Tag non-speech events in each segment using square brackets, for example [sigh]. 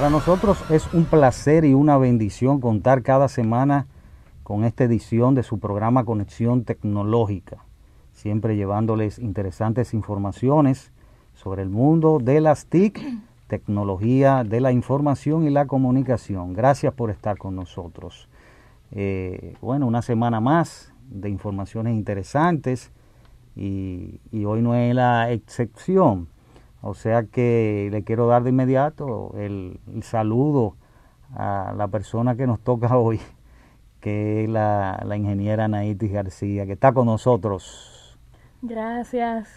Para nosotros es un placer y una bendición contar cada semana con esta edición de su programa Conexión Tecnológica, siempre llevándoles interesantes informaciones sobre el mundo de las TIC, tecnología de la información y la comunicación. Gracias por estar con nosotros. Eh, bueno, una semana más de informaciones interesantes y, y hoy no es la excepción. O sea que le quiero dar de inmediato el, saludo a la persona que nos toca [laughs] hoy, que es la, la ingeniera Naitis García, que está con nosotros. Gracias,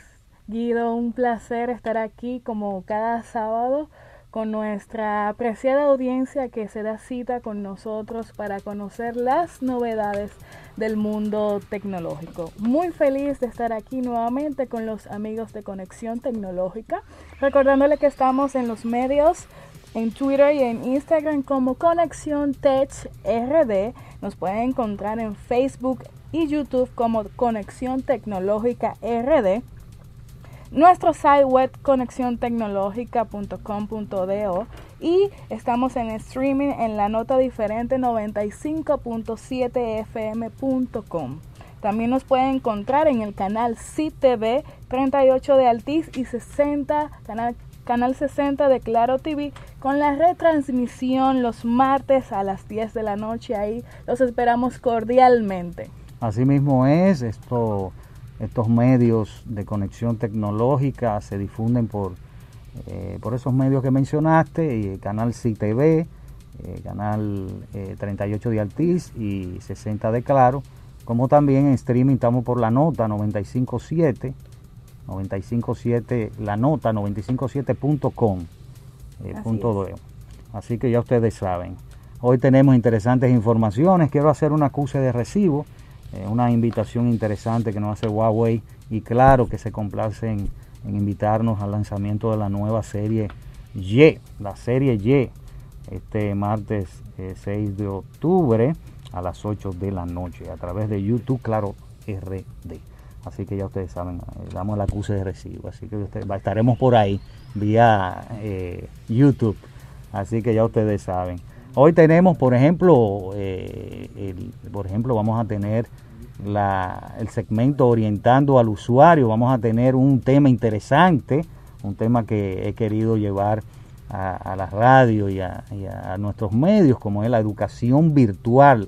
Guido. Un placer estar aquí como cada sábado con nuestra apreciada audiencia que se da cita con nosotros para conocer las novedades del mundo tecnológico. Muy feliz de estar aquí nuevamente con los amigos de Conexión Tecnológica, recordándole que estamos en los medios en Twitter y en Instagram como Conexión Tech RD. Nos pueden encontrar en Facebook y YouTube como Conexión Tecnológica RD. Nuestro site web conexiontecnologica.com.do y estamos en streaming en la nota diferente 95.7fm.com. También nos pueden encontrar en el canal CTV 38 de Altiz y 60 canal Canal 60 de Claro TV con la retransmisión los martes a las 10 de la noche. Ahí los esperamos cordialmente. Así mismo es, esto estos medios de conexión tecnológica se difunden por, eh, por esos medios que mencionaste, y el canal CTV, eh, canal eh, 38 de Altiz y 60 de Claro, como también en streaming estamos por la nota 957, 957, la nota 957.com. Eh, Así, Así que ya ustedes saben. Hoy tenemos interesantes informaciones. Quiero hacer un acuse de recibo eh, una invitación interesante que nos hace Huawei y claro que se complace en, invitarnos al lanzamiento de la nueva serie Y, la serie Y, este martes eh, 6 de octubre a las 8 de la noche a través de YouTube, claro, RD. Así que ya ustedes saben, eh, damos el acuse de recibo, así que ustedes, estaremos por ahí vía eh, YouTube, así que ya ustedes saben. Hoy tenemos, por ejemplo, eh, el, por ejemplo, vamos a tener el segmento orientando al usuario. Vamos a tener un tema interesante, un tema que he querido llevar a, a la radio y a, nuestros medios, como es la educación virtual,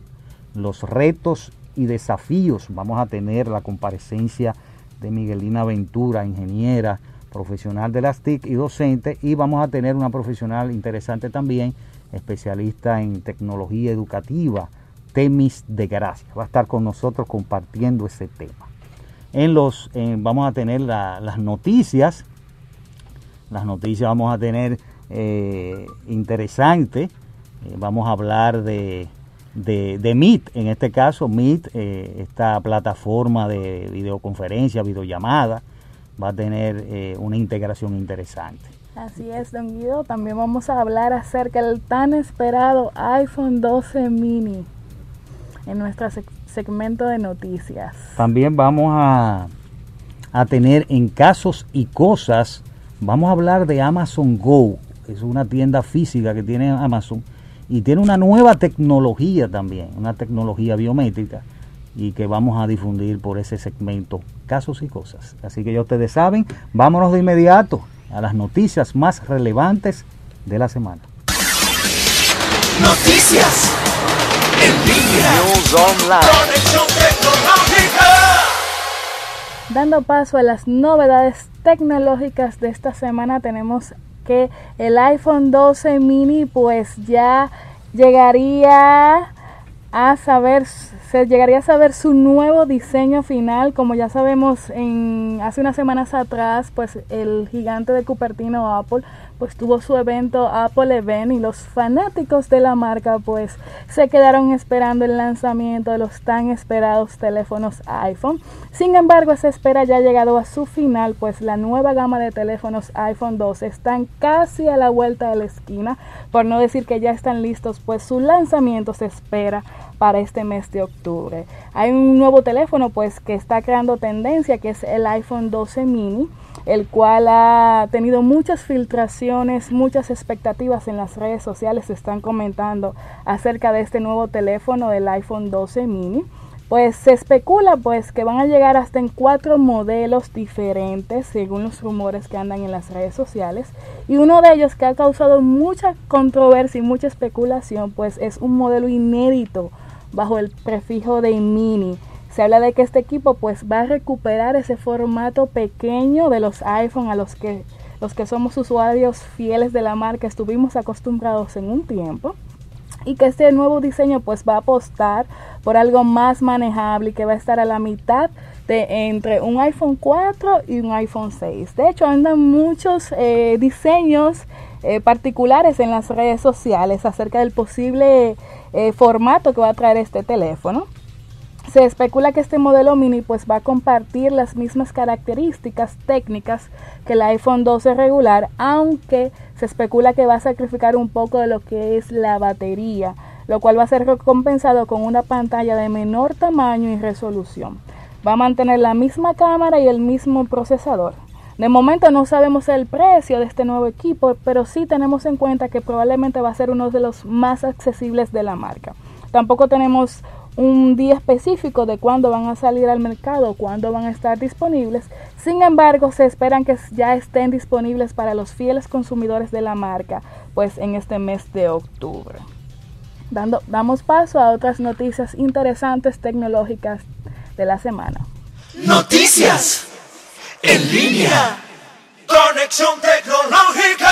los retos y desafíos. Vamos a tener la comparecencia de Miguelina Ventura, ingeniera, profesional de las TIC y docente, y vamos a tener una profesional interesante también especialista en tecnología educativa, Temis de Gracia. Va a estar con nosotros compartiendo ese tema. En los, eh, vamos a tener la, las noticias. Las noticias vamos a tener eh, interesante. Eh, vamos a hablar de, de, de, Meet, en este caso Meet, eh, esta plataforma de videoconferencia, videollamada, va a tener una integración interesante. Así es, don Guido. También vamos a hablar acerca del tan esperado iPhone 12 mini en nuestro segmento de noticias. También vamos a, a tener en casos y cosas, vamos a hablar de Amazon Go. Es una tienda física que tiene Amazon y tiene una nueva tecnología también, una tecnología biométrica y que vamos a difundir por ese segmento casos y cosas. Así que ya ustedes saben, vámonos de inmediato a las noticias más relevantes de la semana. Noticias en línea. News Online. Conexión tecnológica. Dando paso a las novedades tecnológicas de esta semana, tenemos que el iPhone 12 mini pues ya llegaría a saber se llegaría a saber su nuevo diseño final como ya sabemos en hace unas semanas atrás pues el gigante de Cupertino Apple pues tuvo su evento Apple Event y los fanáticos de la marca pues se quedaron esperando el lanzamiento de los tan esperados teléfonos iPhone. Sin embargo, esa espera ya ha llegado a su final, pues la nueva gama de teléfonos iPhone 12 están casi a la vuelta de la esquina, por no decir que ya están listos, pues su lanzamiento se espera para este mes de octubre. Hay un nuevo teléfono pues que está creando tendencia que es el iPhone 12 mini el cual ha tenido muchas filtraciones, muchas expectativas en las redes sociales se están comentando acerca de este nuevo teléfono del iPhone 12 mini. Pues se especula pues que van a llegar hasta en cuatro modelos diferentes según los rumores que andan en las redes sociales y uno de ellos que ha causado mucha controversia y mucha especulación pues es un modelo inédito bajo el prefijo de mini se habla de que este equipo pues va a recuperar ese formato pequeño de los iPhone a los que los que somos usuarios fieles de la marca estuvimos acostumbrados en un tiempo y que este nuevo diseño pues va a apostar por algo más manejable y que va a estar a la mitad de entre un iPhone 4 y un iPhone 6. De hecho, andan muchos eh, diseños eh, particulares en las redes sociales acerca del posible eh, formato que va a traer este teléfono. Se especula que este modelo mini pues va a compartir las mismas características técnicas que el iPhone 12 regular, aunque se especula que va a sacrificar un poco de lo que es la batería, lo cual va a ser recompensado con una pantalla de menor tamaño y resolución. Va a mantener la misma cámara y el mismo procesador. De momento no sabemos el precio de este nuevo equipo, pero sí tenemos en cuenta que probablemente va a ser uno de los más accesibles de la marca. Tampoco tenemos un día específico de cuándo van a salir al mercado, cuándo van a estar disponibles. Sin embargo, se esperan que ya estén disponibles para los fieles consumidores de la marca, pues en este mes de octubre. Dando, damos paso a otras noticias interesantes tecnológicas de la semana. Noticias en línea. Conexión tecnológica.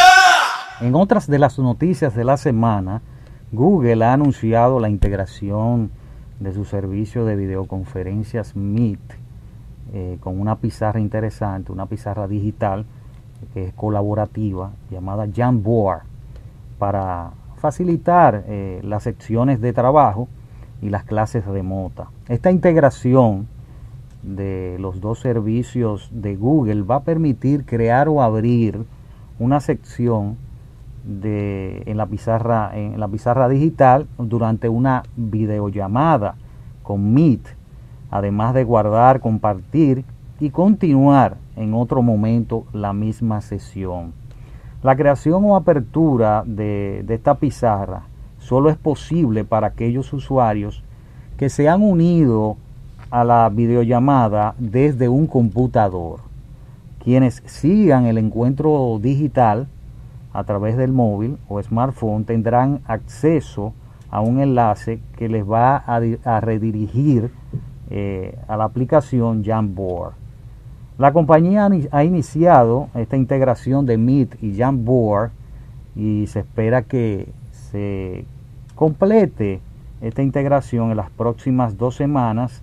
En otras de las noticias de la semana, Google ha anunciado la integración de su servicio de videoconferencias Meet eh, con una pizarra interesante, una pizarra digital que es colaborativa llamada Jamboard para facilitar eh, las secciones de trabajo y las clases remotas. Esta integración de los dos servicios de Google va a permitir crear o abrir una sección de, en, la pizarra, en la pizarra digital durante una videollamada con Meet, además de guardar, compartir y continuar en otro momento la misma sesión. La creación o apertura de, de esta pizarra solo es posible para aquellos usuarios que se han unido a la videollamada desde un computador. Quienes sigan el encuentro digital a través del móvil o smartphone tendrán acceso a un enlace que les va a, redirigir eh, a la aplicación Jamboard. La compañía ha iniciado esta integración de Meet y Jamboard y se espera que se complete esta integración en las próximas dos semanas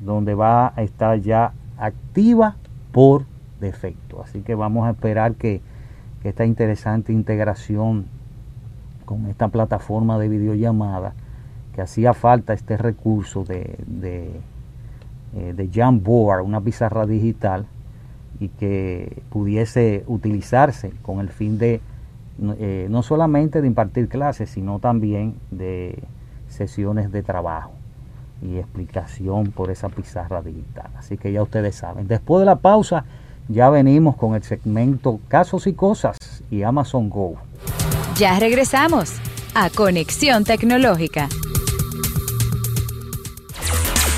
donde va a estar ya activa por defecto. Así que vamos a esperar que esta interesante integración con esta plataforma de videollamada, que hacía falta este recurso de, de, eh, de Jamboard, una pizarra digital, y que pudiese utilizarse con el fin de eh, no solamente de impartir clases, sino también de sesiones de trabajo y explicación por esa pizarra digital. Así que ya ustedes saben. Después de la pausa, ya venimos con el segmento Casos y Cosas y Amazon Go. Ya regresamos a Conexión Tecnológica.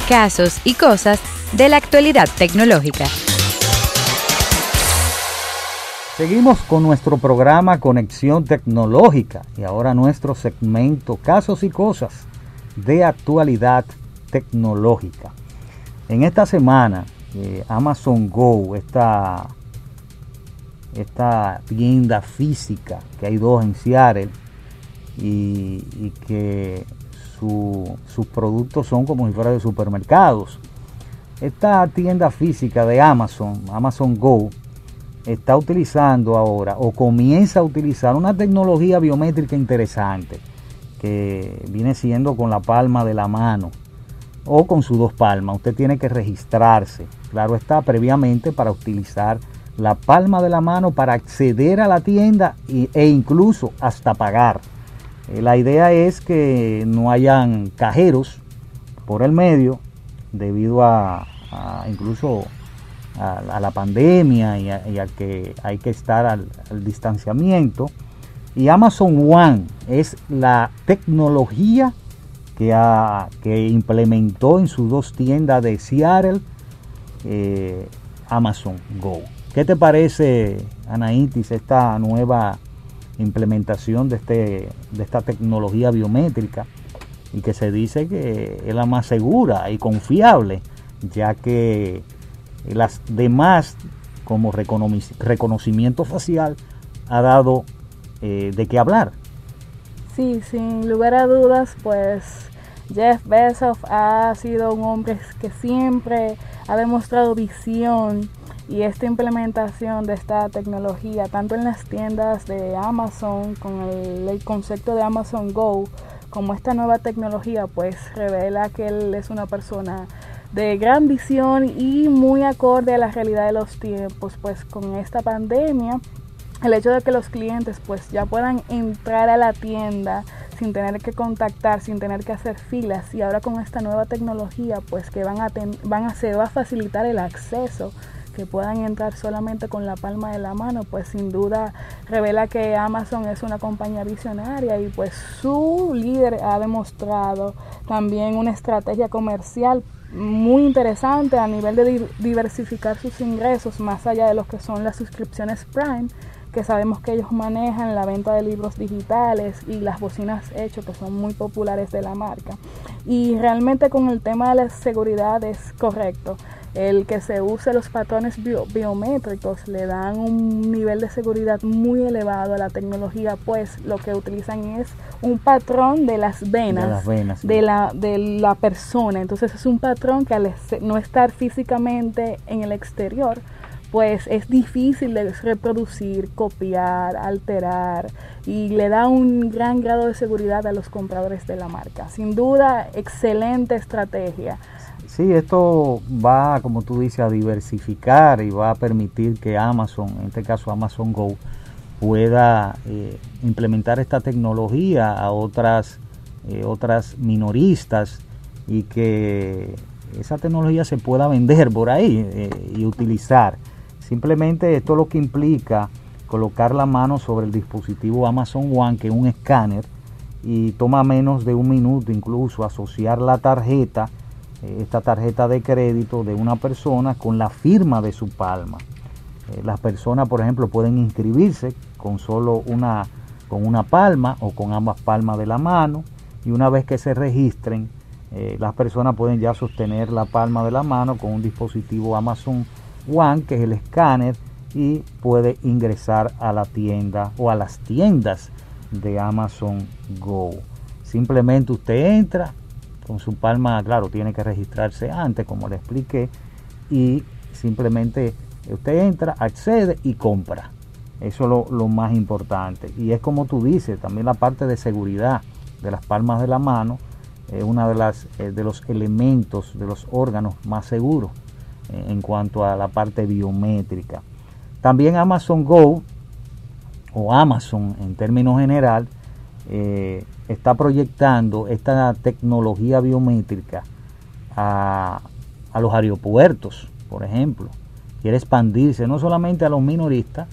Casos y cosas de la actualidad tecnológica. Seguimos con nuestro programa Conexión Tecnológica y ahora nuestro segmento Casos y cosas de actualidad tecnológica. En esta semana Amazon Go, esta, esta tienda física, que hay dos en Seattle, y, que sus productos son como si fuera de supermercados. Esta tienda física de Amazon, Amazon Go, está utilizando ahora o comienza a utilizar una tecnología biométrica interesante que viene siendo con la palma de la mano o con sus dos palmas. Usted tiene que registrarse, claro está, previamente para utilizar la palma de la mano para acceder a la tienda e incluso hasta pagar. Eh, la idea es que no hayan cajeros por el medio debido a, incluso a, la pandemia y a, que hay que estar al, distanciamiento. Y Amazon One es la tecnología que, que implementó en sus dos tiendas de Seattle eh, Amazon Go. ¿Qué te parece, Anaitis, esta nueva implementación de, este, de esta tecnología biométrica y que se dice que es la más segura y confiable, ya que las demás, como reconocimiento facial, ha dado eh, de qué hablar. Sí, sin lugar a dudas, pues Jeff Bezos ha sido un hombre que siempre ha demostrado visión y esta implementación de esta tecnología, tanto en las tiendas de Amazon, con el, concepto de Amazon Go, como esta nueva tecnología, pues revela que él es una persona de gran visión y muy acorde a la realidad de los tiempos, pues con esta pandemia, el hecho de que los clientes pues ya puedan entrar a la tienda sin tener que contactar, sin tener que hacer filas. Y ahora con esta nueva tecnología pues que van a, van a, se va a facilitar el acceso que puedan entrar solamente con la palma de la mano, pues sin duda revela que Amazon es una compañía visionaria y pues su líder ha demostrado también una estrategia comercial muy interesante a nivel de diversificar sus ingresos más allá de lo que son las suscripciones Prime que sabemos que ellos manejan la venta de libros digitales y las bocinas hechos que son muy populares de la marca. Y realmente con el tema de la seguridad es correcto el que se use los patrones biométricos le dan un nivel de seguridad muy elevado a la tecnología, pues lo que utilizan es un patrón de las venas de, la, de la persona. Entonces es un patrón que al no estar físicamente en el exterior, pues es difícil de reproducir, copiar, alterar y le da un gran grado de seguridad a los compradores de la marca. Sin duda, excelente estrategia. Sí, esto va, como tú dices, a diversificar y va a permitir que Amazon, en este caso Amazon Go, pueda eh, implementar esta tecnología a otras, eh, otras minoristas y que esa tecnología se pueda vender por ahí eh, y utilizar. Simplemente esto lo que implica colocar la mano sobre el dispositivo Amazon One, que es un escáner, y toma menos de un minuto incluso asociar la tarjeta eh, esta tarjeta de crédito de una persona con la firma de su palma. Eh, las personas, por ejemplo, pueden inscribirse con solo una, con una palma o con ambas palmas de la mano y una vez que se registren, eh, las personas pueden ya sostener la palma de la mano con un dispositivo Amazon One, que es el escáner, y puede ingresar a la tienda o a las tiendas de Amazon Go. Simplemente usted entra, con su palma, claro, tiene que registrarse antes, como le expliqué, y simplemente usted entra, accede y compra. Eso es lo, más importante. Y es como tú dices, también la parte de seguridad de las palmas de la mano es uno de, las, eh, de los elementos, de los órganos más seguros en cuanto a la parte biométrica. También Amazon Go o Amazon en términos general eh, está proyectando esta tecnología biométrica a, los aeropuertos, por ejemplo. Quiere expandirse no solamente a los minoristas,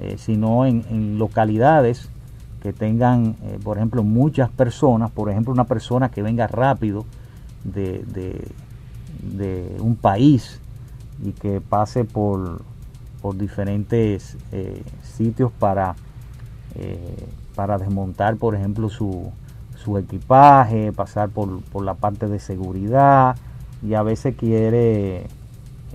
eh, sino en, localidades que tengan, eh, por ejemplo, muchas personas, por ejemplo, una persona que venga rápido de, de, un país y que pase por, por diferentes sitios para para desmontar, por ejemplo, su, su equipaje, pasar por, por, la parte de seguridad y a veces quiere,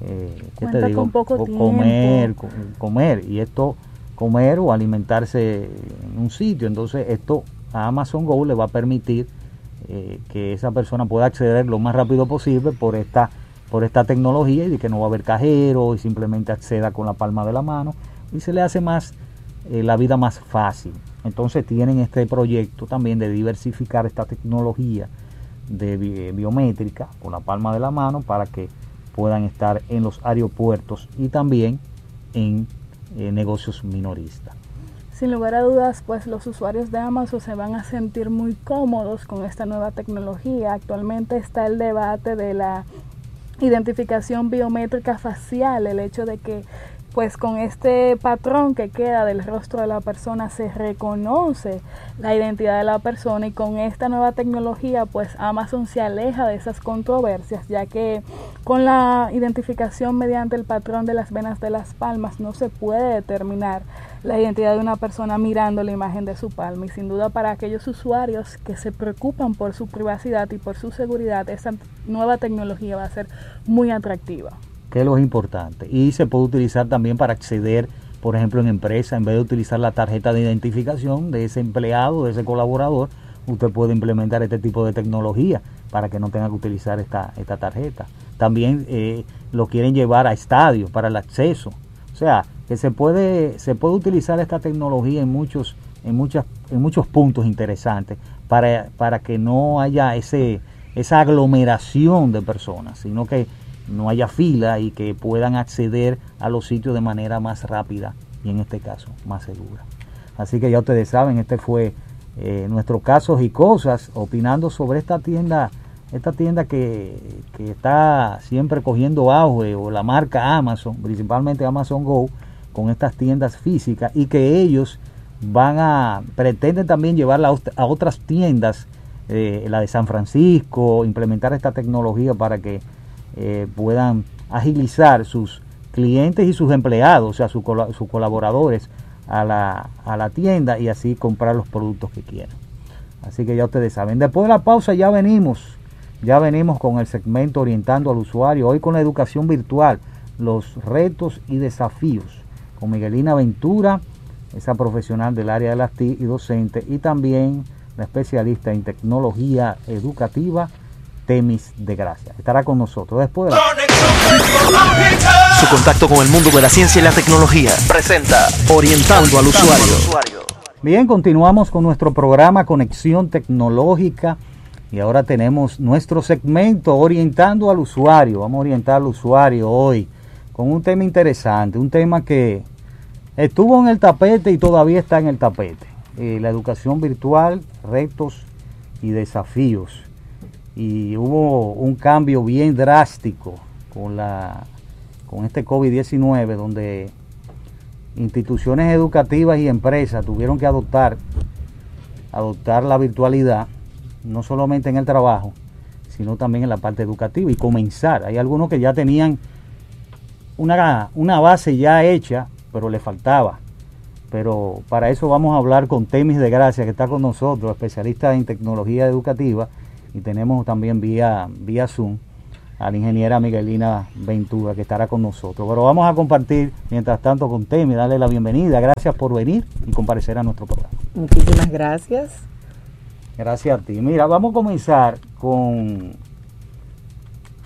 eh, ¿qué te digo? comer, comer y esto comer o alimentarse en un sitio. Entonces esto a Amazon Go le va a permitir eh, que esa persona pueda acceder lo más rápido posible por esta por esta tecnología y de que no va a haber cajero y simplemente acceda con la palma de la mano y se le hace más eh, la vida más fácil. Entonces tienen este proyecto también de diversificar esta tecnología de biométrica con la palma de la mano para que puedan estar en los aeropuertos y también en eh, negocios minoristas. Sin lugar a dudas, pues los usuarios de Amazon se van a sentir muy cómodos con esta nueva tecnología. Actualmente está el debate de la identificación biométrica facial, el hecho de que pues con este patrón que queda del rostro de la persona se reconoce la identidad de la persona y con esta nueva tecnología pues Amazon se aleja de esas controversias ya que con la identificación mediante el patrón de las venas de las palmas no se puede determinar la identidad de una persona mirando la imagen de su palma. Y sin duda para aquellos usuarios que se preocupan por su privacidad y por su seguridad esta nueva tecnología va a ser muy atractiva que es lo importante. Y se puede utilizar también para acceder, por ejemplo, en empresa, en vez de utilizar la tarjeta de identificación de ese empleado, de ese colaborador, usted puede implementar este tipo de tecnología para que no tenga que utilizar esta, esta tarjeta. También eh, lo quieren llevar a estadios para el acceso. O sea, que se puede, se puede utilizar esta tecnología en muchos, en muchas, en muchos puntos interesantes para, para que no haya ese, esa aglomeración de personas, sino que no haya fila y que puedan acceder a los sitios de manera más rápida y en este caso más segura. Así que ya ustedes saben, este fue eh, nuestro casos y cosas opinando sobre esta tienda, esta tienda que, que está siempre cogiendo auge o la marca Amazon, principalmente Amazon Go, con estas tiendas físicas y que ellos van a pretenden también llevarla a otras tiendas, eh, la de San Francisco, implementar esta tecnología para que eh, puedan agilizar sus clientes y sus empleados, o sea, sus, colaboradores a la, a la tienda y así comprar los productos que quieran. Así que ya ustedes saben. Después de la pausa ya venimos, ya venimos con el segmento orientando al usuario, hoy con la educación virtual, los retos y desafíos, con Miguelina Ventura, esa profesional del área de las TI y docente, y también la especialista en tecnología educativa Temis de Gracia. Estará con nosotros después de Su contacto con el mundo de la ciencia y la tecnología presenta Orientando al usuario. Bien, continuamos con nuestro programa Conexión Tecnológica y ahora tenemos nuestro segmento Orientando al usuario. Vamos a orientar al usuario hoy con un tema interesante, un tema que estuvo en el tapete y todavía está en el tapete. Eh, la educación virtual, retos y desafíos y hubo un cambio bien drástico con, la, con este COVID-19 donde instituciones educativas y empresas tuvieron que adoptar, adoptar la virtualidad, no solamente en el trabajo, sino también en la parte educativa y comenzar. Hay algunos que ya tenían una, una base ya hecha, pero le faltaba. Pero para eso vamos a hablar con Temis de Gracia, que está con nosotros, especialista en tecnología educativa y tenemos también vía, vía Zoom a la ingeniera Miguelina Ventura que estará con nosotros. Pero vamos a compartir mientras tanto con Temi, darle la bienvenida. Gracias por venir y comparecer a nuestro programa. Muchísimas gracias. Gracias a ti. Mira, vamos a comenzar con,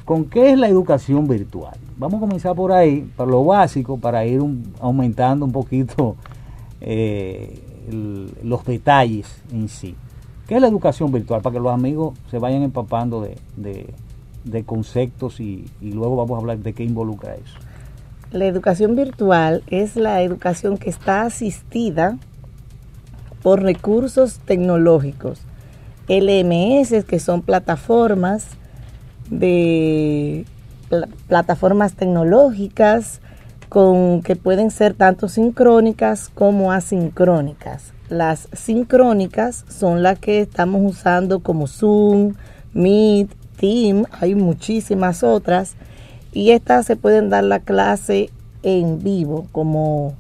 con qué es la educación virtual. Vamos a comenzar por ahí, por lo básico, para ir aumentando un poquito eh, los detalles en sí. ¿Qué es la educación virtual? Para que los amigos se vayan empapando de, conceptos y, y, luego vamos a hablar de qué involucra eso. La educación virtual es la educación que está asistida por recursos tecnológicos. LMS, que son plataformas de plataformas tecnológicas con que pueden ser tanto sincrónicas como asincrónicas. Las sincrónicas son las que estamos usando como Zoom, Meet, Team, hay muchísimas otras. Y estas se pueden dar la clase en vivo, como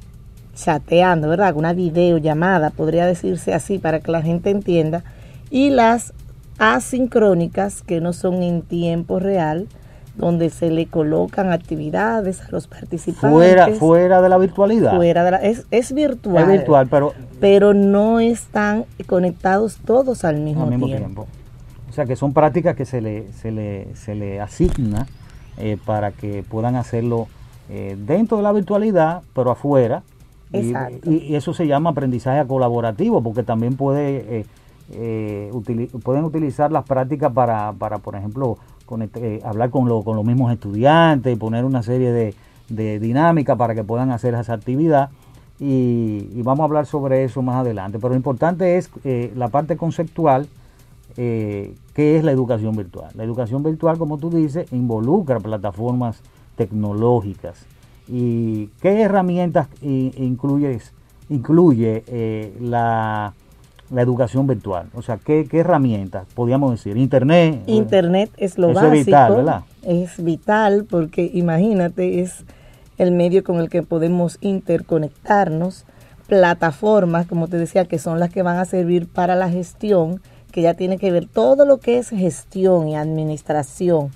chateando, ¿verdad? Una videollamada, podría decirse así para que la gente entienda. Y las asincrónicas, que no son en tiempo real, donde se le colocan actividades a los participantes. Fuera, fuera de la virtualidad. Fuera de la, es, es virtual. Es virtual, pero... Pero no están conectados todos al mismo, tiempo. O sea que son prácticas que se le, se le, se le asigna eh, para que puedan hacerlo eh, dentro de la virtualidad, pero afuera. Y, Exacto. y- y eso se llama aprendizaje colaborativo, porque también puede, eh, eh, pueden utilizar las prácticas para, para por ejemplo, eh, hablar con, lo- con los mismos estudiantes, poner una serie de, de dinámicas para que puedan hacer esa actividad. Y, vamos a hablar sobre eso más adelante. Pero lo importante es eh, la parte conceptual, eh, que es la educación virtual. La educación virtual, como tú dices, involucra plataformas tecnológicas. ¿Y qué herramientas i- incluyes, incluye eh, la, la educación virtual? O sea, ¿qué, qué herramientas? Podríamos decir, Internet. eh, Internet es lo Eso básico. es vital, ¿verdad? Es vital porque imagínate, es el medio con el que podemos interconectarnos. Plataformas, como te decía, que son las que van a servir para la gestión, que ya tiene que ver todo lo que es gestión y administración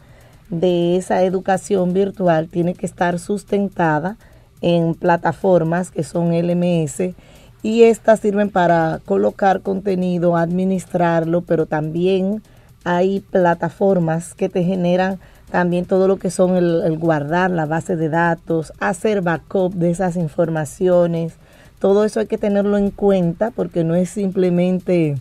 de esa educación virtual, tiene que estar sustentada en plataformas que son LMS y estas sirven para colocar contenido, administrarlo, pero también hay plataformas que te generan también todo lo que son el, guardar la base de datos, hacer backup de esas informaciones. Todo eso hay que tenerlo en cuenta porque no es simplemente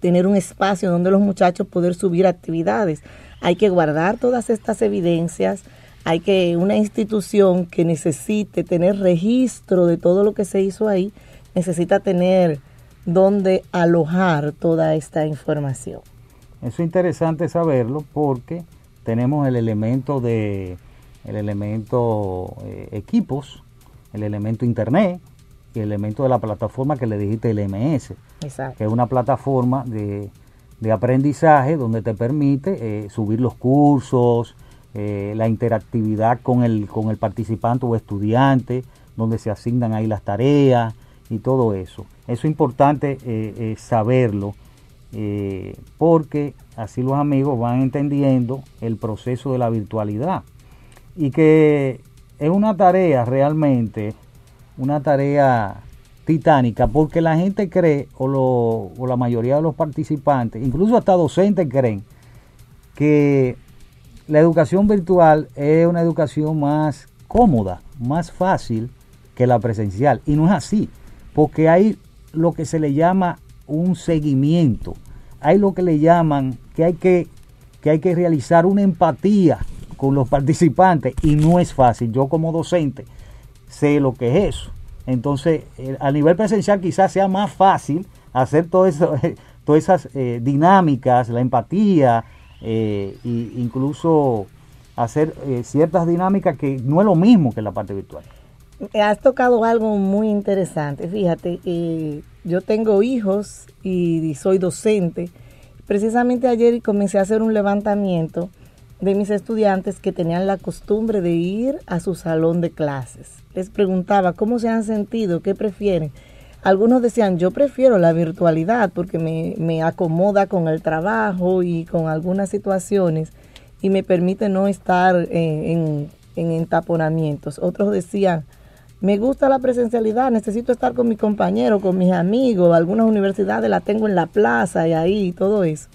tener un espacio donde los muchachos poder subir actividades. Hay que guardar todas estas evidencias. Hay que una institución que necesite tener registro de todo lo que se hizo ahí, necesita tener donde alojar toda esta información. Eso es interesante saberlo porque tenemos el elemento de el elemento eh, equipos, el elemento internet y el elemento de la plataforma que le dijiste LMS, Exacto. que es una plataforma de, de aprendizaje donde te permite eh, subir los cursos, eh, la interactividad con el, con el participante o estudiante, donde se asignan ahí las tareas y todo eso. Eso es importante eh, eh, saberlo eh, porque así los amigos van entendiendo el proceso de la virtualidad y que es una tarea realmente, una tarea titánica, porque la gente cree, o, lo- o la mayoría de los participantes, incluso hasta docentes creen, que la educación virtual es una educación más cómoda, más fácil que la presencial. Y no es así, porque hay lo que se le llama un seguimiento, hay lo que le llaman que hay que, que, hay que realizar una empatía con los participantes y no es fácil. Yo como docente sé lo que es eso. Entonces, eh, a nivel presencial quizás sea más fácil hacer [laughs] todas esas eh, dinámicas, la empatía, e incluso hacer ciertas dinámicas que no es lo mismo que la parte virtual. Has tocado algo muy interesante. Fíjate, eh, yo tengo hijos y soy docente. Precisamente ayer comencé a hacer un levantamiento de mis estudiantes que tenían la costumbre de ir a su salón de clases. Les preguntaba cómo se han sentido, qué prefieren. Algunos decían, yo prefiero la virtualidad porque me, me acomoda con el trabajo y con algunas situaciones y me permite no estar eh, en, en entaponamientos. Otros decían, me gusta la presencialidad, necesito estar con mis compañeros, con mis amigos, algunas universidades las tengo en la plaza y ahí todo eso.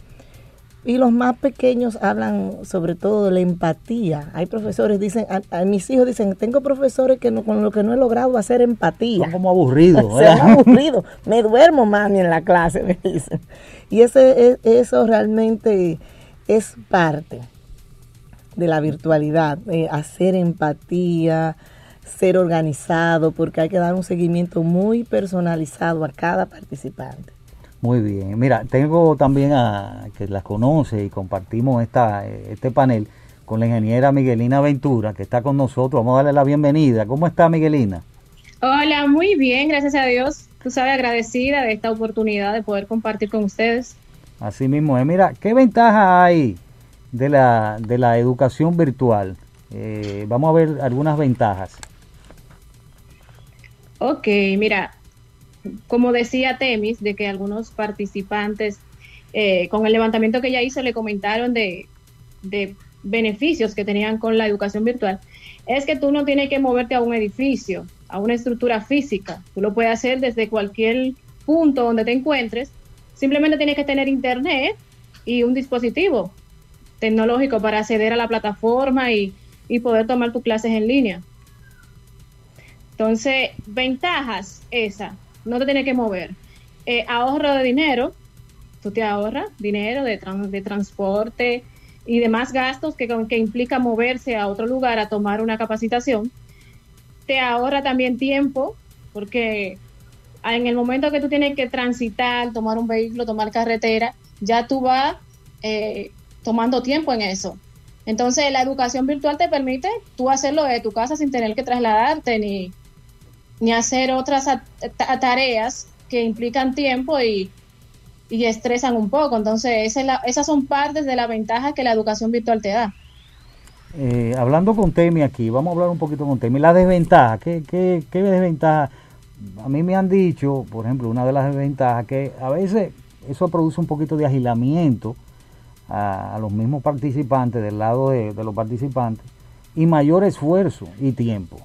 Y los más pequeños hablan sobre todo de la empatía. Hay profesores, dicen, a, a mis hijos dicen, tengo profesores que no, con lo que no he logrado hacer empatía. Son como aburridos. [laughs] Me duermo, mami, en la clase, me dicen. Y ese, eso realmente es parte de la virtualidad, eh, hacer empatía, ser organizado, porque hay que dar un seguimiento muy personalizado a cada participante. Muy bien. Mira, tengo también a que las conoce y compartimos esta, este panel con la ingeniera Miguelina Ventura, que está con nosotros. Vamos a darle la bienvenida. ¿Cómo está Miguelina? Hola, muy bien, gracias a Dios. Tú sabes, agradecida de esta oportunidad de poder compartir con ustedes. Así mismo es. Mira, ¿qué ventaja hay de la, de la educación virtual? Eh, vamos a ver algunas ventajas. Ok, mira, como decía Temis, de que algunos participantes eh, con el levantamiento que ella hizo le comentaron de, de, beneficios que tenían con la educación virtual, es que tú no tienes que moverte a un edificio, a una estructura física, tú lo puedes hacer desde cualquier punto donde te encuentres, simplemente tienes que tener internet y un dispositivo. tecnológico para acceder a la plataforma y, y poder tomar tus clases en línea. Entonces, ventajas esa, no te tienes que mover. Eh, ahorro de dinero, tú te ahorras dinero de, de transporte y demás gastos que, que implica moverse a otro lugar a tomar una capacitación. Te ahorra también tiempo, porque en el momento que tú tienes que transitar, tomar un vehículo, tomar carretera, ya tú vas eh, tomando tiempo en eso. Entonces, la educación virtual te permite tú hacerlo de tu casa sin tener que trasladarte ni, ni hacer otras tareas que implican tiempo y, estresan un poco. Entonces, esas son partes de la ventaja que la educación virtual te da. Eh, hablando con Temi aquí, vamos a hablar un poquito con Temi. La desventaja, ¿qué, qué, qué desventaja? A mí me han dicho, por ejemplo, una de las desventajas que a veces eso produce un poquito de agilamiento a, los mismos participantes, del lado de los participantes, y mayor esfuerzo y tiempo.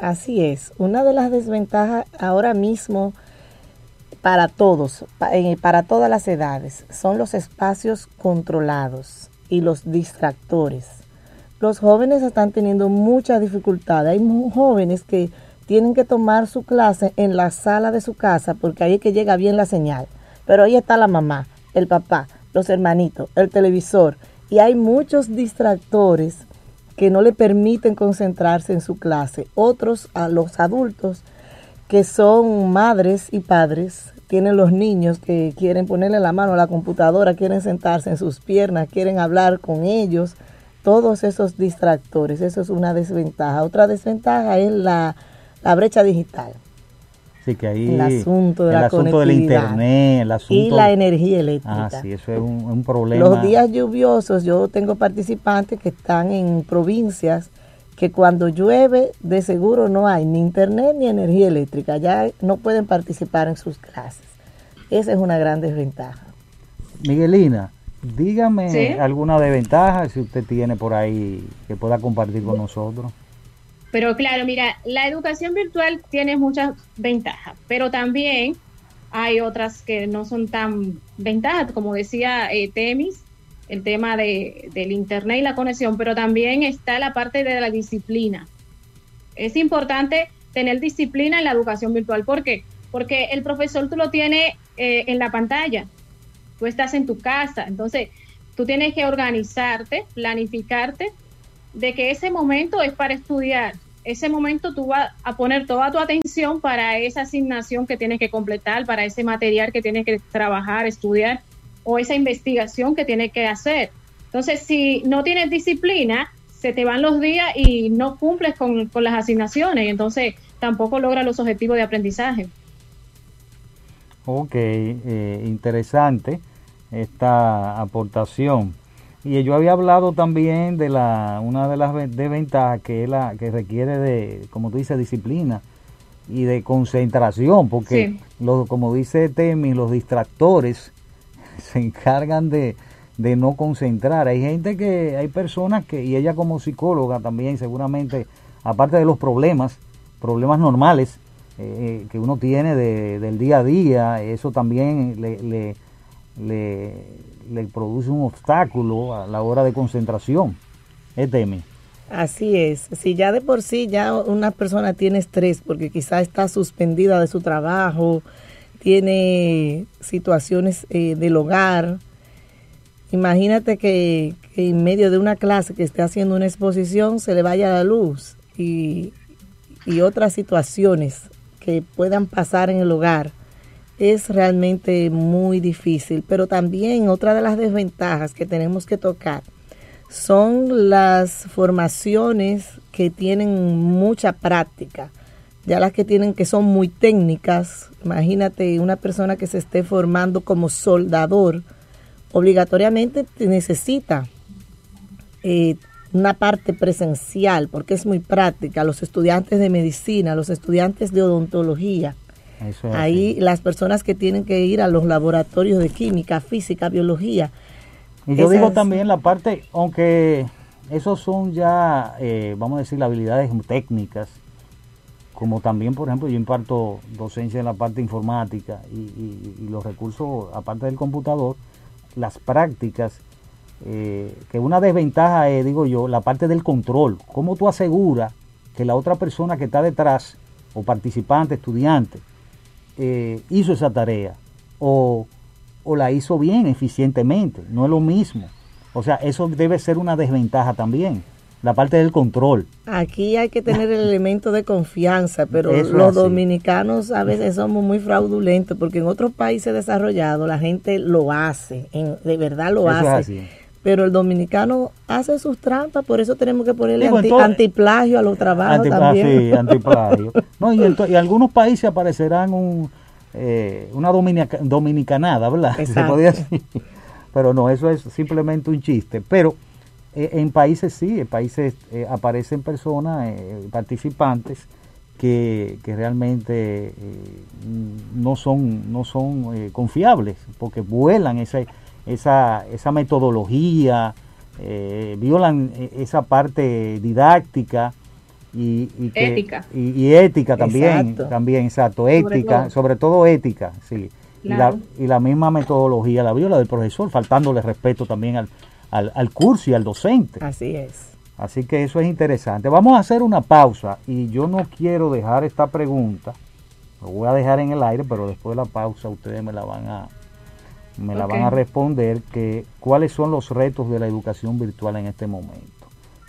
Así es. Una de las desventajas ahora mismo para todos, eh, para todas las edades, son los espacios controlados y los distractores. Los jóvenes están teniendo mucha dificultad. Hay jóvenes que tienen que tomar su clase en la sala de su casa porque ahí es que llega bien la señal. Pero ahí está la mamá, el papá, los hermanitos, el televisor y hay muchos distractores que no le permiten concentrarse en su clase. Otros, a los adultos, que son madres y padres, tienen los niños que quieren ponerle la mano a la computadora, quieren sentarse en sus piernas, quieren hablar con ellos. Todos esos distractores, eso es una desventaja. Otra desventaja es la, brecha digital. Sí, que ahí el asunto, de el la asunto del internet, el asunto y la energía eléctrica. Ah, sí, eso es un, problema. Los días lluviosos, yo tengo participantes que están en provincias que cuando llueve de seguro no hay ni internet ni energía eléctrica, ya no pueden participar en sus clases. Esa es una gran desventaja. Miguelina, dígame alguna desventaja si usted tiene por ahí que pueda compartir con nosotros. Pero claro, mira, la educación virtual tiene muchas ventajas, pero también hay otras que no son tan ventajas, como decía eh, Temis, el tema de, del Internet y la conexión, pero también está la parte de la disciplina. Es importante tener disciplina en la educación virtual. ¿Por qué? Porque el profesor tú lo tienes eh, en la pantalla, tú estás en tu casa, entonces tú tienes que organizarte, planificarte de que ese momento es para estudiar, ese momento tú vas a poner toda tu atención para esa asignación que tienes que completar, para ese material que tienes que trabajar, estudiar o esa investigación que tienes que hacer. Entonces, si no tienes disciplina, se te van los días y no cumples con, las asignaciones, y entonces tampoco logras los objetivos de aprendizaje. Ok, eh, interesante esta aportación. Y yo había hablado también de la una de las desventajas que es la que requiere de, como tú dices, disciplina y de concentración, porque como dice Temi, los distractores [laughs] se encargan de, no concentrar. Hay gente que, hay personas que, y ella como psicóloga también seguramente, aparte de los problemas, problemas normales eh, eh, que uno tiene del día a día, eso también le, le, le produce un obstáculo a la hora de concentración. Temi. Así es. Si ya de por sí ya una persona tiene estrés porque quizá está suspendida de su trabajo, tiene situaciones eh, del hogar, imagínate que, en medio de una clase que esté haciendo una exposición se le vaya la luz y, y otras situaciones que puedan pasar en el hogar es realmente muy difícil, pero también otra de las desventajas que tenemos que tocar son las formaciones que tienen mucha práctica, ya las que tienen que son muy técnicas. Imagínate una persona que se esté formando como soldador, obligatoriamente necesita eh, una parte presencial porque es muy práctica. Los estudiantes de medicina, los estudiantes de odontología, Ahí las personas que tienen que ir a los laboratorios de química, física, biología. Y yo digo también la parte, aunque esos son ya, eh, vamos a decir, habilidades técnicas, como también, por ejemplo, yo imparto docencia en la parte informática y, los recursos, aparte del computador, las prácticas eh, que una desventaja es, digo yo, la parte del control. ¿Cómo tú aseguras que la otra persona que está detrás, o participante, estudiante, eh, hizo esa tarea? O, o la hizo bien, eficientemente. No es lo mismo. O sea, eso debe ser una desventaja también la parte del control. Aquí hay que tener el elemento de confianza, pero los dominicanos a veces somos muy fraudulentos porque en otros países desarrollados la gente lo hace, de verdad lo hace. Pero el dominicano hace sus trampas, por eso tenemos que ponerle antiplagio a los trabajos también. Sí, antiplagio. [laughs] no, y, en, algunos países aparecerán un, eh, una dominicanada, ¿verdad? [laughs] Se podía decir. Pero no, eso es simplemente un chiste. Pero eh, en países sí, en países eh, aparecen personas, participantes, que, realmente no son, no son confiables, porque vuelan esa, esa, esa metodología, violan esa parte didáctica. Y, ética. Y, ética también, también, exacto, ética, sobre todo, ética, sí. Y, la, y la misma metodología la viola del profesor, faltándole respeto también al, al, curso y al docente. Así es. Así que eso es interesante. Vamos a hacer una pausa y yo no quiero dejar esta pregunta, lo voy a dejar en el aire, pero después de la pausa ustedes me la van a me la van a responder que cuáles son los retos de la educación virtual en este momento.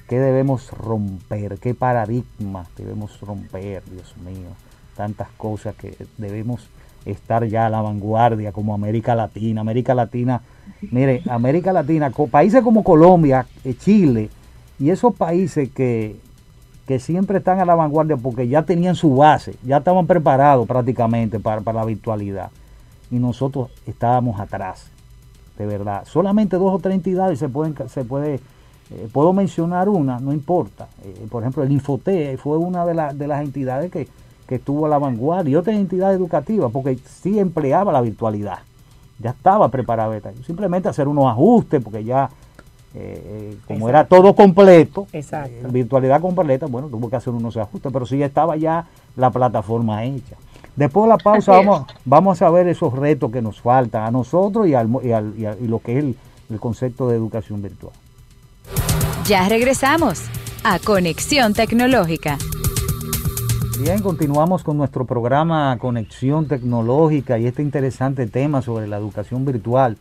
¿Qué debemos romper? ¿Qué paradigmas debemos romper? Dios mío, tantas cosas que debemos estar ya a la vanguardia como América Latina. América Latina [laughs] Mire, América Latina, países como Colombia, eh, Chile y esos países que, siempre están a la vanguardia porque ya tenían su base, ya estaban preparados prácticamente para, la virtualidad. Y nosotros estábamos atrás, de verdad. Solamente dos o tres entidades se pueden, se puede, eh, puedo mencionar una, no importa. Eh, por ejemplo, el Infote fue una de, de las entidades que, que estuvo a la vanguardia y otras entidades educativas porque sí empleaba la virtualidad ya estaba preparada Simplemente hacer unos ajustes, porque ya, eh, como era todo completo, eh, virtualidad completa, bueno, tuvo que hacer unos ajustes, pero sí estaba ya la plataforma hecha. Después de la pausa vamos, vamos a ver esos retos que nos faltan a nosotros y, al, y, lo que es el concepto de educación virtual. Ya regresamos a Conexión Tecnológica. Bien, continuamos con nuestro programa Conexión Tecnológica y este interesante tema sobre la educación virtual,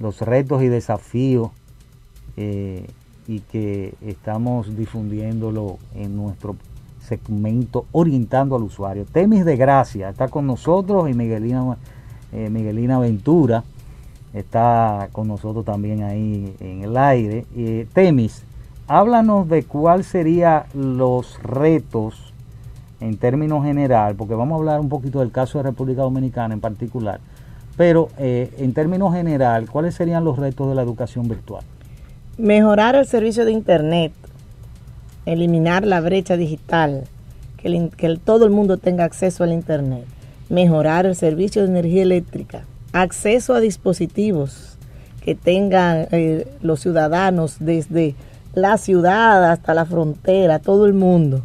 los retos y desafíos eh, y que estamos difundiéndolo en nuestro segmento Orientando al Usuario. Temis de Gracia está con nosotros y Miguelina, eh, Miguelina Ventura está con nosotros también ahí en el aire. Eh, Temis, háblanos de cuáles serían los retos en términos general, porque vamos a hablar un poquito del caso de República Dominicana en particular, pero eh, en términos general, ¿cuáles serían los retos de la educación virtual? Mejorar el servicio de Internet, eliminar la brecha digital, que, que todo el mundo tenga acceso al Internet, mejorar el servicio de energía eléctrica, acceso a dispositivos que tengan eh, los ciudadanos desde la ciudad hasta la frontera, todo el mundo.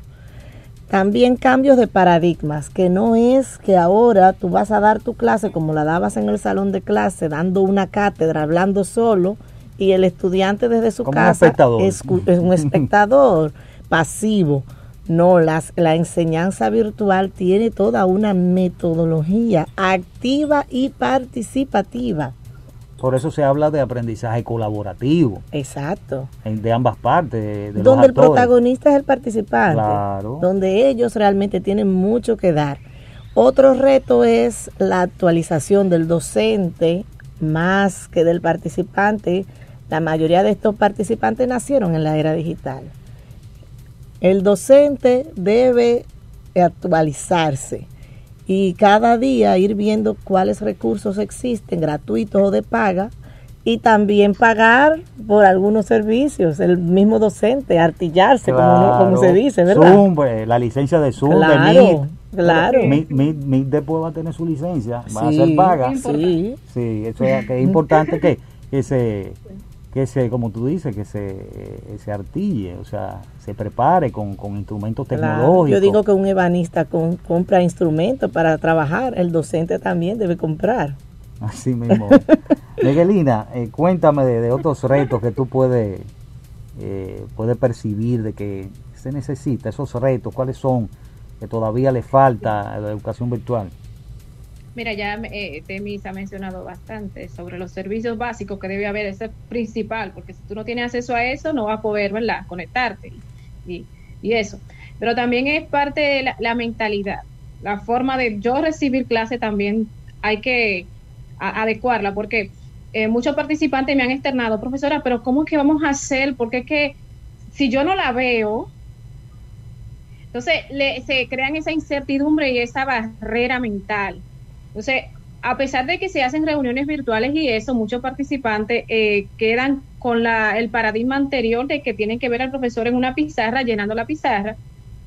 También cambios de paradigmas, que no es que ahora tú vas a dar tu clase como la dabas en el salón de clase, dando una cátedra, hablando solo, y el estudiante desde su casa Es, un espectador [laughs] pasivo. No, las, la enseñanza virtual tiene toda una metodología activa y participativa por eso se habla de aprendizaje colaborativo. Exacto. de ambas partes. donde el protagonista es el participante. Claro. Donde ellos realmente tienen mucho que dar. Otro reto es la actualización del docente más que del participante. La mayoría de estos participantes nacieron en la era digital. El docente debe actualizarse y cada día ir viendo cuáles recursos existen, gratuitos o de paga, y también pagar por algunos servicios, el mismo docente, artillarse, como, se dice, ¿verdad? Zoom, pues, la licencia de Zoom, claro, de Meet. Claro. Meet, después va a tener su licencia, va a ser paga. Sí. Sí, eso es, que es importante que, que se que se, como tú dices, que se, eh, se artille, o sea, se prepare con, instrumentos tecnológicos. Yo digo que un ebanista compra instrumentos para trabajar, el docente también debe comprar. Así mismo. [laughs] Miguelina, eh, cuéntame de, otros retos que tú puedes, eh, puedes percibir de que se necesita, esos retos, cuáles son que todavía le falta a la educación virtual. Mira, ya eh, Temis ha mencionado bastante sobre los servicios básicos que debe haber, ese es principal, porque si tú no tienes acceso a eso, no vas a poder, ¿verdad?, conectarte y, eso. Pero también es parte de la, mentalidad, la forma de yo recibir clase también hay que adecuarla, porque eh, muchos participantes me han externado, profesora, pero ¿cómo es que vamos a hacer? Porque es que si yo no la veo, entonces le, se crean esa incertidumbre y esa barrera mental. Entonces, a pesar de que se hacen reuniones virtuales y eso, muchos participantes eh, quedan con la, el paradigma anterior de que tienen que ver al profesor en una pizarra, llenando la pizarra,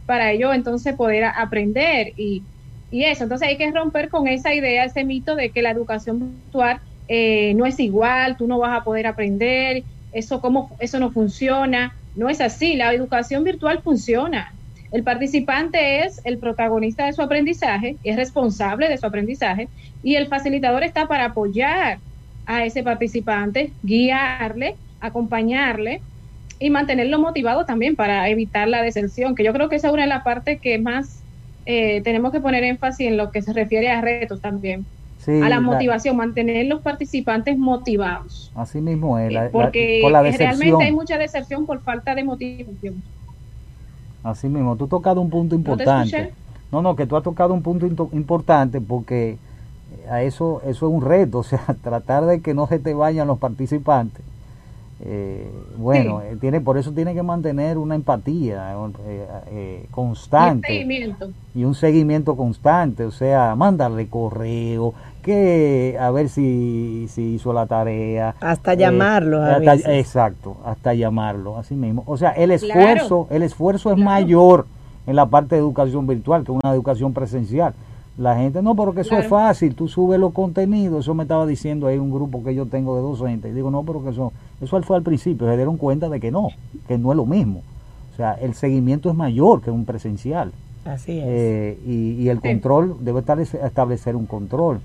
para ello entonces poder aprender y, eso. Entonces hay que romper con esa idea, ese mito de que la educación virtual eh, no es igual, tú no vas a poder aprender, eso, eso no funciona. No es así, la educación virtual funciona. El participante es el protagonista de su aprendizaje, es responsable de su aprendizaje y el facilitador está para apoyar a ese participante, guiarle, acompañarle y mantenerlo motivado también para evitar la deserción, que yo creo que esa es una de las partes que más eh, tenemos que poner énfasis en lo que se refiere a retos también. a la motivación, mantener los participantes motivados. Así mismo es. Eh, porque realmente hay mucha deserción por falta de motivación. Así mismo, tú has tocado un punto importante. ¿No, no, que tú has tocado un punto importante porque eh, a eso, eso es un reto, [laughs] o sea, tratar de que no se te vayan los participantes. Eh, bueno, eh, tiene, por eso tiene que mantener una empatía constante y, y, un seguimiento constante, o sea, mandarle correo, que a ver si, si hizo la tarea. Hasta llamarlo. exacto, hasta llamarlo, así mismo. O sea, el esfuerzo, el esfuerzo es mayor en la parte de educación virtual que una educación presencial. La gente, no, pero que eso es fácil, tú subes los contenidos, eso me estaba diciendo ahí un grupo que yo tengo de docentes, y digo, no, pero que eso, eso fue al principio, se dieron cuenta de que no, que no es lo mismo. O sea, el seguimiento es mayor que un presencial. Así es. Eh, y, y, el control, debe estar establecer un control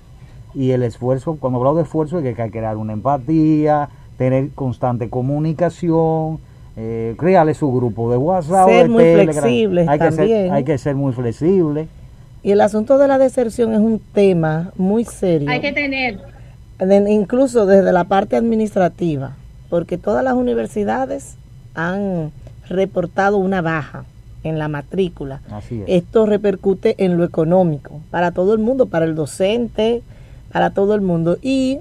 y el esfuerzo, cuando hablo de esfuerzo, hay que crear una empatía, tener constante comunicación, eh, crearle su grupo de WhatsApp, ser muy flexible hay Que ser, hay que ser muy flexible. Y el asunto de la deserción es un tema muy serio. Hay que tener. incluso desde la parte administrativa, porque todas las universidades han reportado una baja en la matrícula. Así es. Esto repercute en lo económico, para todo el mundo, para el docente, para todo el mundo. Y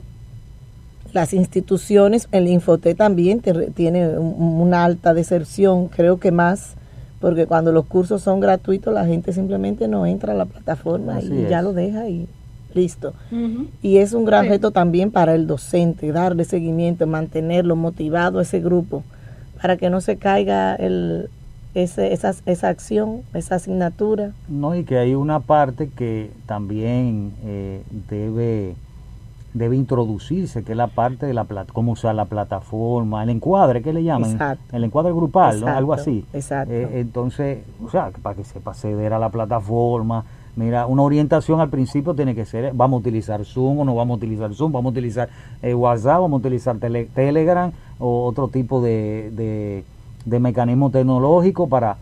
las instituciones, el Infoté también tiene una alta deserción, creo que más, porque cuando los cursos son gratuitos la gente simplemente no entra a la plataforma y ya lo deja y listo. Y es un gran reto también para el docente, darle seguimiento, mantenerlo motivado a ese grupo, para que no se caiga el, ese, esa, esa acción, esa asignatura. No, y que hay una parte que también eh, debe debe introducirse, que es la parte de la plata, cómo usar la plataforma, el encuadre, ¿qué le llaman? El encuadre grupal, ¿no? algo así. Exacto. Eh, entonces, o sea, para que sepa acceder a la plataforma, mira, una orientación al principio tiene que ser, vamos a utilizar Zoom o no vamos a utilizar Zoom, vamos a utilizar eh, WhatsApp, vamos a utilizar Telegram o otro tipo de de mecanismo tecnológico para,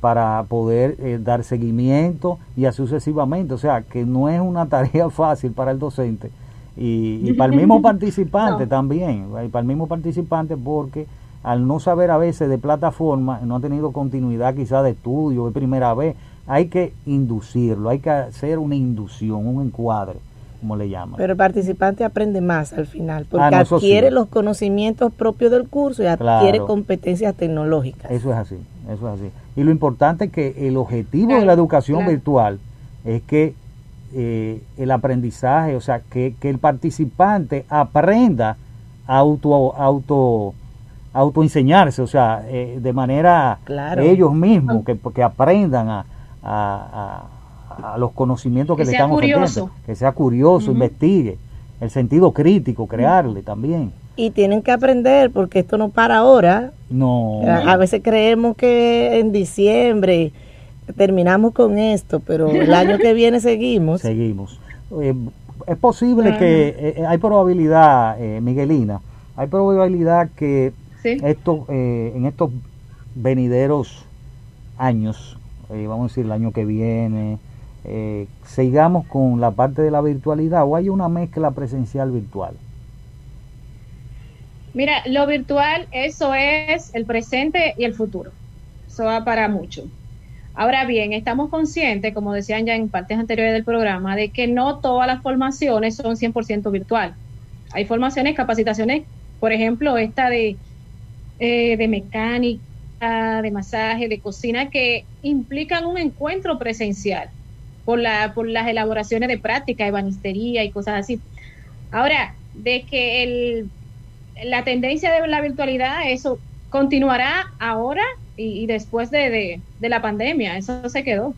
para poder eh, dar seguimiento y así sucesivamente. O sea, que no es una tarea [laughs] fácil para el docente y, para el mismo [laughs] participante también, y para el mismo participante porque al no saber a veces de plataforma, no ha tenido continuidad quizá de estudio, de primera vez, hay que inducirlo, hay que hacer una inducción, un encuadre como le llaman. Pero el participante aprende más al final, porque ah, adquiere los conocimientos propios del curso y adquiere competencias tecnológicas. Eso es así, eso es así. Y lo importante es que el objetivo de la educación virtual es que eh, el aprendizaje, o sea, que, el participante aprenda a auto, auto, auto enseñarse, o sea, eh, de manera ellos mismos, que, que aprendan a, a a los conocimientos que, le estamos ofreciendo. Que sea curioso, investigue. El sentido crítico, crearle también. Y tienen que aprender, porque esto no para ahora. No. A, veces creemos que en diciembre terminamos con esto, pero el año que viene [laughs] seguimos. Seguimos. Eh, es posible que eh, eh, hay probabilidad, eh, Miguelina, hay probabilidad que esto, en estos venideros años, vamos a decir el año que viene, sigamos con la parte de la virtualidad o hay una mezcla presencial virtual. Mira, lo virtual, eso es el presente y el futuro. Eso va para mucho. Ahora bien, estamos conscientes, como decían ya en partes anteriores del programa, de que no todas las formaciones son 100% virtual. Hay formaciones, capacitaciones, por ejemplo, esta de, eh, de mecánica, de masaje, de cocina, que implican un encuentro presencial por, la, por las elaboraciones de práctica, de banistería y cosas así. Ahora, de que el la tendencia de la virtualidad, eso continuará ahora y, después de, la pandemia, eso se quedó.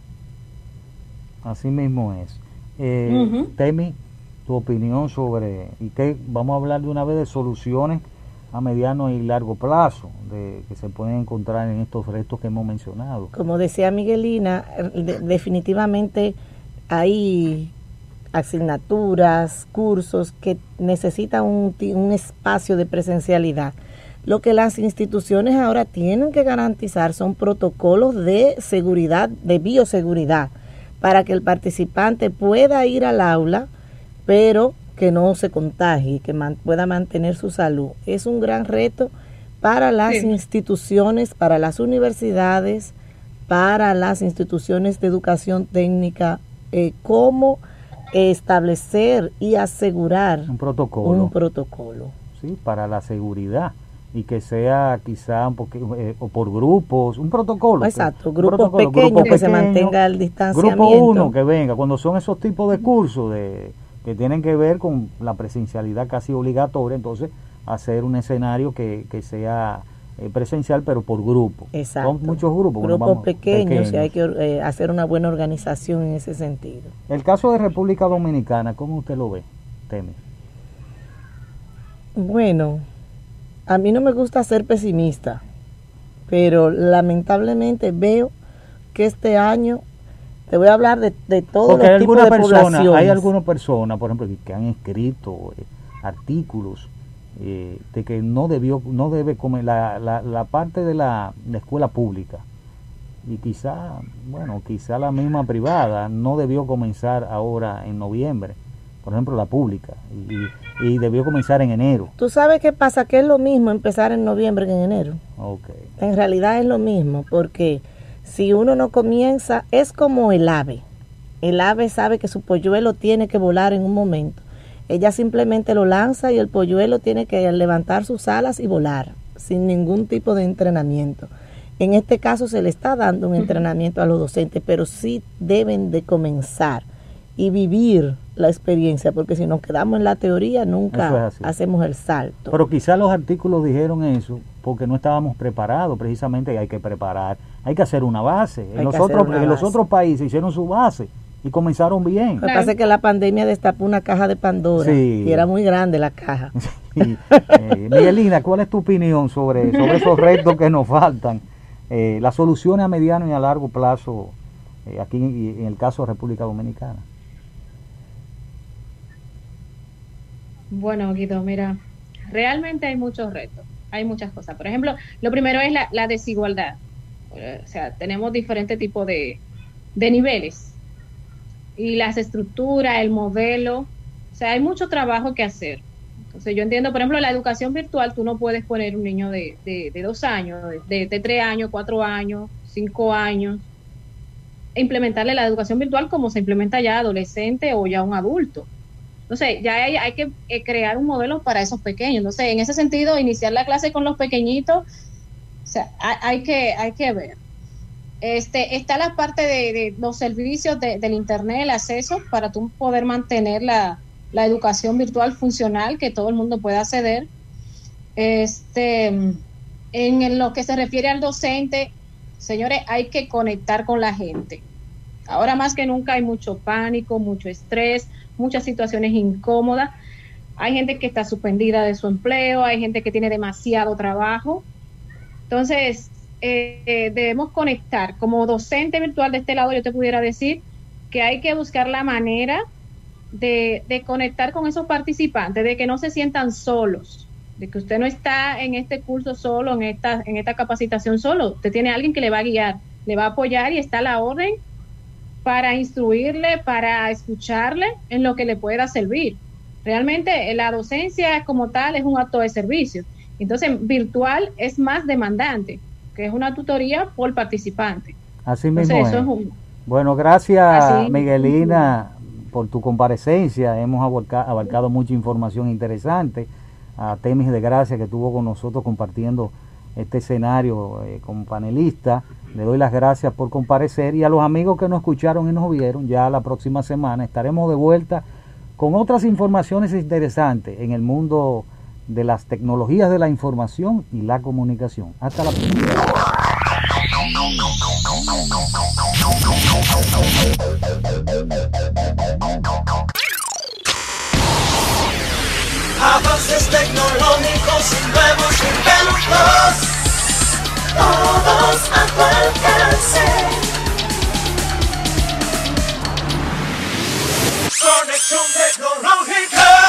Así mismo es. Eh, Temi, tu opinión sobre, y que vamos a hablar de una vez de soluciones a mediano y largo plazo de, que se pueden encontrar en estos restos que hemos mencionado. Como decía Miguelina, definitivamente hay asignaturas, cursos que necesitan un, un espacio de presencialidad. Lo que las instituciones ahora tienen que garantizar son protocolos de seguridad, de bioseguridad, para que el participante pueda ir al aula, pero que no se contagie, que pueda mantener su salud. Es un gran reto para las instituciones, para las universidades, para las instituciones de educación técnica, eh, cómo establecer y asegurar un protocolo. Un protocolo. Sí, para la seguridad y que sea quizá un poquito, eh, o por grupos, un protocolo. Exacto, grupos pequeños que se mantenga el distanciamiento. Grupo uno que venga, cuando son esos tipos de cursos de, que tienen que ver con la presencialidad casi obligatoria, entonces hacer un escenario que, que sea eh, presencial, pero por grupo. Exacto. Son muchos grupos. Grupos pequeños, y hay que eh, hacer una buena organización en ese sentido. El caso de República Dominicana, ¿cómo usted lo ve, Teme? Bueno, a mí no me gusta ser pesimista, pero lamentablemente veo que este año te voy a hablar de, de tipos de personas, Hay algunas personas, por ejemplo, que, han escrito eh, artículos eh, de que no debió no debe comer la, la, parte de la, escuela pública y quizá bueno quizá la misma privada no debió comenzar ahora en noviembre por ejemplo la pública y, y, debió comenzar en enero. Tú sabes qué pasa que es lo mismo empezar en noviembre que en enero. Okay. en realidad es lo mismo porque si uno no comienza es como el ave el ave sabe que su polluelo tiene que volar en un momento ella simplemente lo lanza y el polluelo tiene que levantar sus alas y volar sin ningún tipo de entrenamiento. En este caso se le está dando un entrenamiento a los docentes, pero sí deben de comenzar y vivir la experiencia, porque si nos quedamos en la teoría nunca hacemos el salto. Pero quizás los artículos dijeron eso porque no estábamos preparados, precisamente hay que preparar, hay que hacer una base. En, los otros, en los otros países hicieron su base y comenzaron bien. Lo que pasa es que la pandemia destapó una caja de Pandora y era muy grande la caja. [laughs] Eh, Miguelina, ¿cuál es tu opinión sobre, sobre esos retos que nos faltan? Eh, las soluciones a mediano y a largo plazo eh, aquí en el caso de República Dominicana. Bueno, Guido, mira, realmente hay muchos retos, hay muchas cosas. Por ejemplo, lo primero es la, la desigualdad. O sea, tenemos diferentes tipos de, de niveles y las estructuras, el modelo. O sea, hay mucho trabajo que hacer. Entonces, yo entiendo, por ejemplo, la educación virtual, tú no puedes poner un niño de, de, dos años, de, de, tres años, cuatro años, cinco años, e implementarle la educación virtual como se implementa ya adolescente o ya un adulto. Entonces, ya hay, hay que eh, crear un modelo para esos pequeños. Entonces, en ese sentido, iniciar la clase con los pequeñitos, sea, hay, que, hay que ver. Este, está la parte de, los servicios del Internet, el acceso para tú poder mantener la, educación virtual funcional, que todo el mundo pueda acceder. Este, en lo que se refiere al docente, señores, hay que conectar con la gente. Ahora más que nunca hay mucho pánico, mucho estrés, muchas situaciones incómodas. Hay gente que está suspendida de su empleo, hay gente que tiene demasiado trabajo. Entonces, eh, debemos conectar. Como docente virtual de este lado, yo te pudiera decir que hay que buscar la manera de, conectar con esos participantes, de que no se sientan solos, de que usted no está en este curso solo, en esta, en esta capacitación solo, usted tiene alguien que le va a guiar, le va a apoyar y está a la orden para instruirle, para escucharle en lo que le pueda servir. Realmente eh, la docencia como tal es un acto de servicio. Entonces, virtual es más demandante, que es una tutoría por participante. Así mismo. es. Bueno, gracias Miguelina por tu comparecencia. Hemos abarcado mucha información interesante. A Temis de Gracia que estuvo con nosotros compartiendo este escenario eh, como panelista. Le doy las gracias por comparecer y a los amigos que nos escucharon y nos vieron, ya la próxima semana estaremos de vuelta con otras informaciones interesantes en el mundo de las tecnologías de la información y la comunicación. Hasta la próxima. Avances tecnológicos y nuevos inventos, todos a tu alcance. Conexión tecnológica.